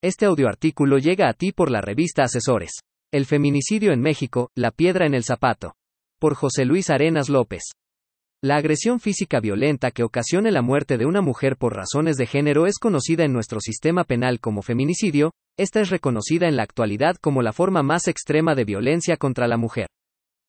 Este audioartículo llega a ti por la revista Asesores. El feminicidio en México, la piedra en el zapato. Por José Luis Arenas López. La agresión física violenta que ocasione la muerte de una mujer por razones de género es conocida en nuestro sistema penal como feminicidio, esta es reconocida en la actualidad como la forma más extrema de violencia contra la mujer.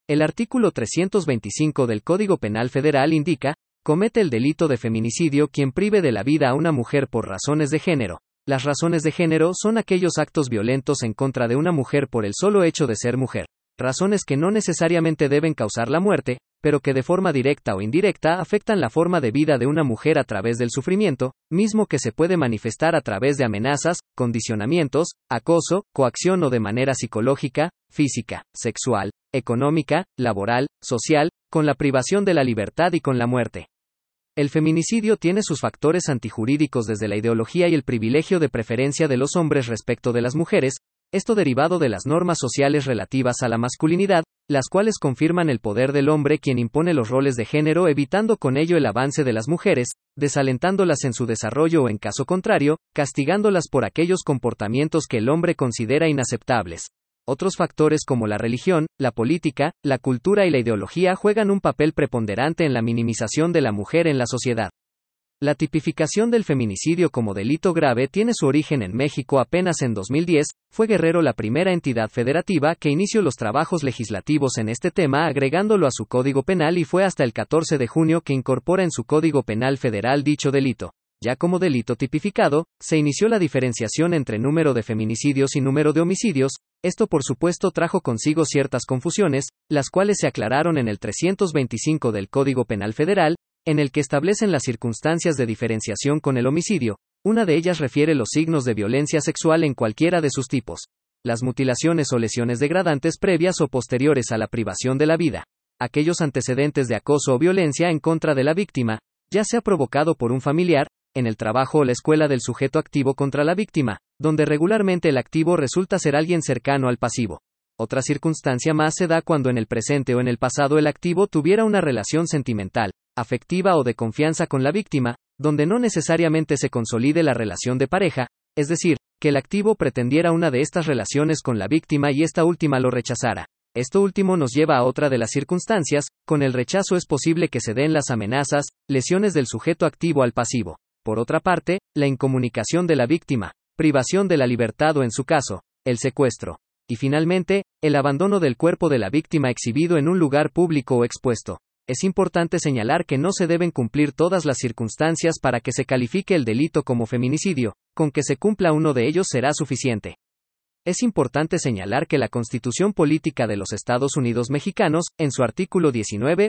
El artículo 325 del Código Penal Federal indica, comete el delito de feminicidio quien prive de la vida a una mujer por razones de género, las razones de género son aquellos actos violentos en contra de una mujer por el solo hecho de ser mujer. Razones que no necesariamente deben causar la muerte, pero que de forma directa o indirecta afectan la forma de vida de una mujer a través del sufrimiento, mismo que se puede manifestar a través de amenazas, condicionamientos, acoso, coacción o de manera psicológica, física, sexual, económica, laboral, social, con la privación de la libertad y con la muerte. El feminicidio tiene sus factores antijurídicos desde la ideología y el privilegio de preferencia de los hombres respecto de las mujeres, esto derivado de las normas sociales relativas a la masculinidad, las cuales confirman el poder del hombre quien impone los roles de género evitando con ello el avance de las mujeres, desalentándolas en su desarrollo o en caso contrario, castigándolas por aquellos comportamientos que el hombre considera inaceptables. Otros factores como la religión, la política, la cultura y la ideología juegan un papel preponderante en la minimización de la mujer en la sociedad. La tipificación del feminicidio como delito grave tiene su origen en México apenas en 2010, fue Guerrero la primera entidad federativa que inició los trabajos legislativos en este tema agregándolo a su Código Penal y fue hasta el 14 de junio que incorpora en su Código Penal Federal dicho delito. Ya como delito tipificado, se inició la diferenciación entre número de feminicidios y número de homicidios, esto por supuesto trajo consigo ciertas confusiones, las cuales se aclararon en el 325 del Código Penal Federal, en el que establecen las circunstancias de diferenciación con el homicidio. Una de ellas refiere los signos de violencia sexual en cualquiera de sus tipos. Las mutilaciones o lesiones degradantes previas o posteriores a la privación de la vida. Aquellos antecedentes de acoso o violencia en contra de la víctima, ya sea provocado por un familiar, en el trabajo o la escuela del sujeto activo contra la víctima, donde regularmente el activo resulta ser alguien cercano al pasivo. Otra circunstancia más se da cuando en el presente o en el pasado el activo tuviera una relación sentimental, afectiva o de confianza con la víctima, donde no necesariamente se consolide la relación de pareja, es decir, que el activo pretendiera una de estas relaciones con la víctima y esta última lo rechazara. Esto último nos lleva a otra de las circunstancias, con el rechazo es posible que se den las amenazas, lesiones del sujeto activo al pasivo. Por otra parte, la incomunicación de la víctima, privación de la libertad o en su caso, el secuestro. Y finalmente, el abandono del cuerpo de la víctima exhibido en un lugar público o expuesto. Es importante señalar que no se deben cumplir todas las circunstancias para que se califique el delito como feminicidio, con que se cumpla uno de ellos será suficiente. Es importante señalar que la Constitución Política de los Estados Unidos Mexicanos, en su artículo 19, p.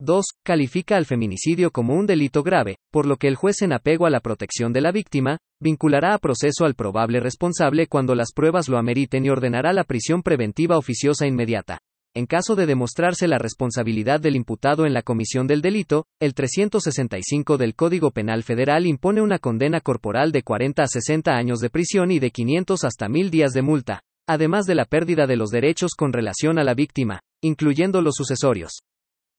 2. Califica al feminicidio como un delito grave, por lo que el juez en apego a la protección de la víctima, vinculará a proceso al probable responsable cuando las pruebas lo ameriten y ordenará la prisión preventiva oficiosa inmediata. En caso de demostrarse la responsabilidad del imputado en la comisión del delito, el 365 del Código Penal Federal impone una condena corporal de 40 a 60 años de prisión y de 500 hasta 1000 días de multa, además de la pérdida de los derechos con relación a la víctima, incluyendo los sucesorios.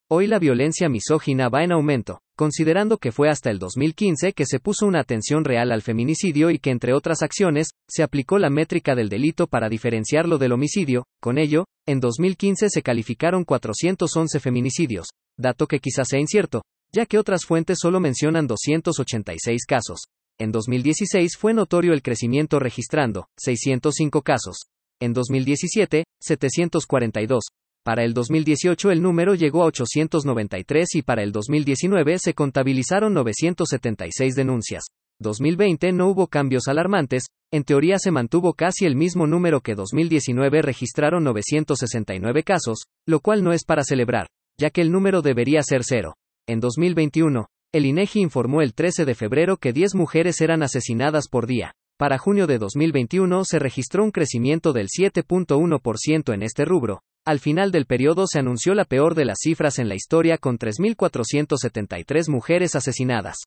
Hoy la violencia misógina va en aumento, considerando que fue hasta el 2015 que se puso una atención real al feminicidio y que entre otras acciones, se aplicó la métrica del delito para diferenciarlo del homicidio, con ello, en 2015 se calificaron 411 feminicidios, dato que quizás sea incierto, ya que otras fuentes solo mencionan 286 casos. En 2016 fue notorio el crecimiento registrando 605 casos. En 2017, 742, para el 2018 el número llegó a 893 y para el 2019 se contabilizaron 976 denuncias. 2020 no hubo cambios alarmantes, en teoría se mantuvo casi el mismo número que 2019 registraron 969 casos, lo cual no es para celebrar, ya que el número debería ser cero. En 2021, el INEGI informó el 13 de febrero que 10 mujeres eran asesinadas por día. Para junio de 2021 se registró un crecimiento del 7.1% en este rubro, al final del periodo se anunció la peor de las cifras en la historia con 3.473 mujeres asesinadas.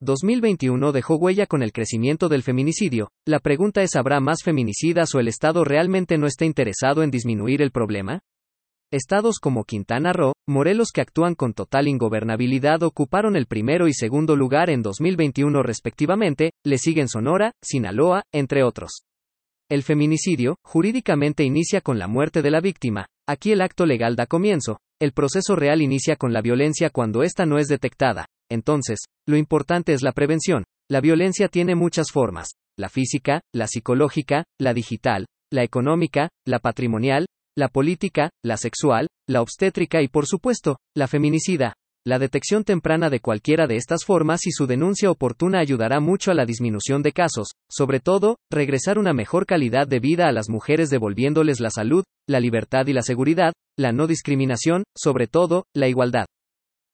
2021 dejó huella con el crecimiento del feminicidio. La pregunta es, ¿habrá más feminicidas o el Estado realmente no está interesado en disminuir el problema? Estados como Quintana Roo, Morelos que actúan con total ingobernabilidad ocuparon el primero y segundo lugar en 2021 respectivamente, le siguen Sonora, Sinaloa, entre otros. El feminicidio, jurídicamente inicia con la muerte de la víctima, aquí el acto legal da comienzo, el proceso real inicia con la violencia cuando ésta no es detectada, entonces, lo importante es la prevención, la violencia tiene muchas formas, la física, la psicológica, la digital, la económica, la patrimonial, la política, la sexual, la obstétrica y por supuesto, la feminicida. La detección temprana de cualquiera de estas formas y su denuncia oportuna ayudará mucho a la disminución de casos, sobre todo, regresar una mejor calidad de vida a las mujeres devolviéndoles la salud, la libertad y la seguridad, la no discriminación, sobre todo, la igualdad.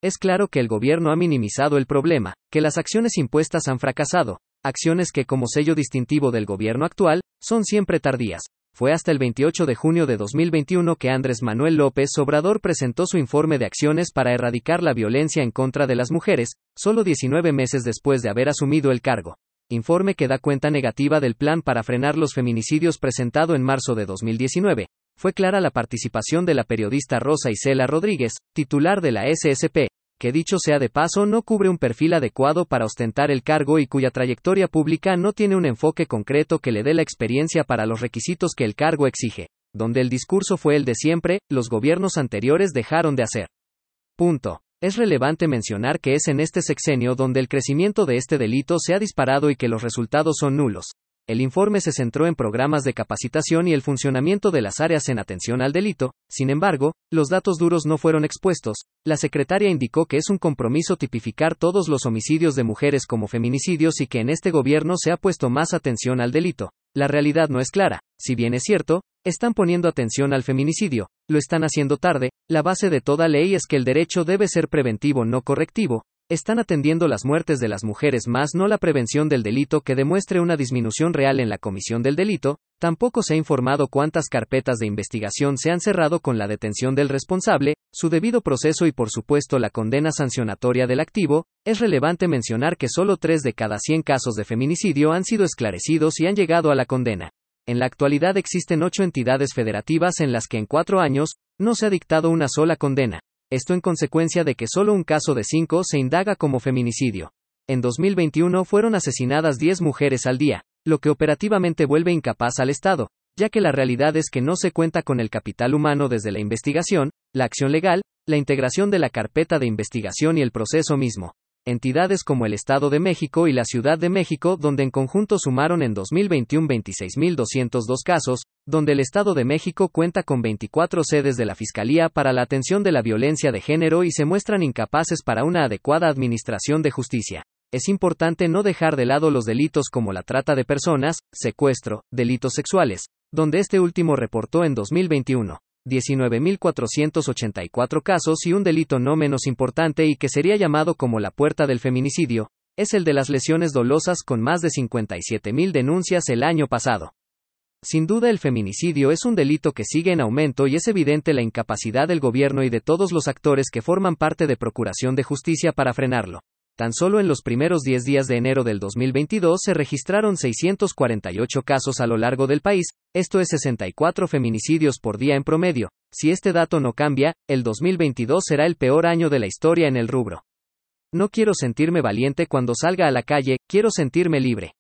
Es claro que el gobierno ha minimizado el problema, que las acciones impuestas han fracasado, acciones que como sello distintivo del gobierno actual, son siempre tardías. Fue hasta el 28 de junio de 2021 que Andrés Manuel López Obrador presentó su informe de acciones para erradicar la violencia en contra de las mujeres, solo 19 meses después de haber asumido el cargo. Informe que da cuenta negativa del plan para frenar los feminicidios presentado en marzo de 2019. Fue clara la participación de la periodista Rosa Isela Rodríguez, titular de la SSP, que dicho sea de paso no cubre un perfil adecuado para ostentar el cargo y cuya trayectoria pública no tiene un enfoque concreto que le dé la experiencia para los requisitos que el cargo exige, donde el discurso fue el de siempre, los gobiernos anteriores dejaron de hacer. Punto. Es relevante mencionar que es en este sexenio donde el crecimiento de este delito se ha disparado y que los resultados son nulos. El informe se centró en programas de capacitación y el funcionamiento de las áreas en atención al delito, sin embargo, los datos duros no fueron expuestos. La secretaria indicó que es un compromiso tipificar todos los homicidios de mujeres como feminicidios y que en este gobierno se ha puesto más atención al delito. La realidad no es clara, si bien es cierto, están poniendo atención al feminicidio, lo están haciendo tarde, la base de toda ley es que el derecho debe ser preventivo no correctivo, están atendiendo las muertes de las mujeres más no la prevención del delito que demuestre una disminución real en la comisión del delito, tampoco se ha informado cuántas carpetas de investigación se han cerrado con la detención del responsable, su debido proceso y por supuesto la condena sancionatoria del activo, es relevante mencionar que solo 3 de cada 100 casos de feminicidio han sido esclarecidos y han llegado a la condena. En la actualidad existen ocho entidades federativas en las que en cuatro años, no se ha dictado una sola condena esto en consecuencia de que solo un caso de cinco se indaga como feminicidio. En 2021 fueron asesinadas 10 mujeres al día, lo que operativamente vuelve incapaz al Estado, ya que la realidad es que no se cuenta con el capital humano desde la investigación, la acción legal, la integración de la carpeta de investigación y el proceso mismo entidades como el Estado de México y la Ciudad de México, donde en conjunto sumaron en 2021 26.202 casos, donde el Estado de México cuenta con 24 sedes de la Fiscalía para la atención de la violencia de género y se muestran incapaces para una adecuada administración de justicia. Es importante no dejar de lado los delitos como la trata de personas, secuestro, delitos sexuales, donde este último reportó en 2021 19.484 casos y un delito no menos importante y que sería llamado como la puerta del feminicidio, es el de las lesiones dolosas con más de 57.000 denuncias el año pasado. Sin duda el feminicidio es un delito que sigue en aumento y es evidente la incapacidad del gobierno y de todos los actores que forman parte de Procuración de Justicia para frenarlo. Tan solo en los primeros 10 días de enero del 2022 se registraron 648 casos a lo largo del país, esto es 64 feminicidios por día en promedio. Si este dato no cambia, el 2022 será el peor año de la historia en el rubro. No quiero sentirme valiente cuando salga a la calle, quiero sentirme libre.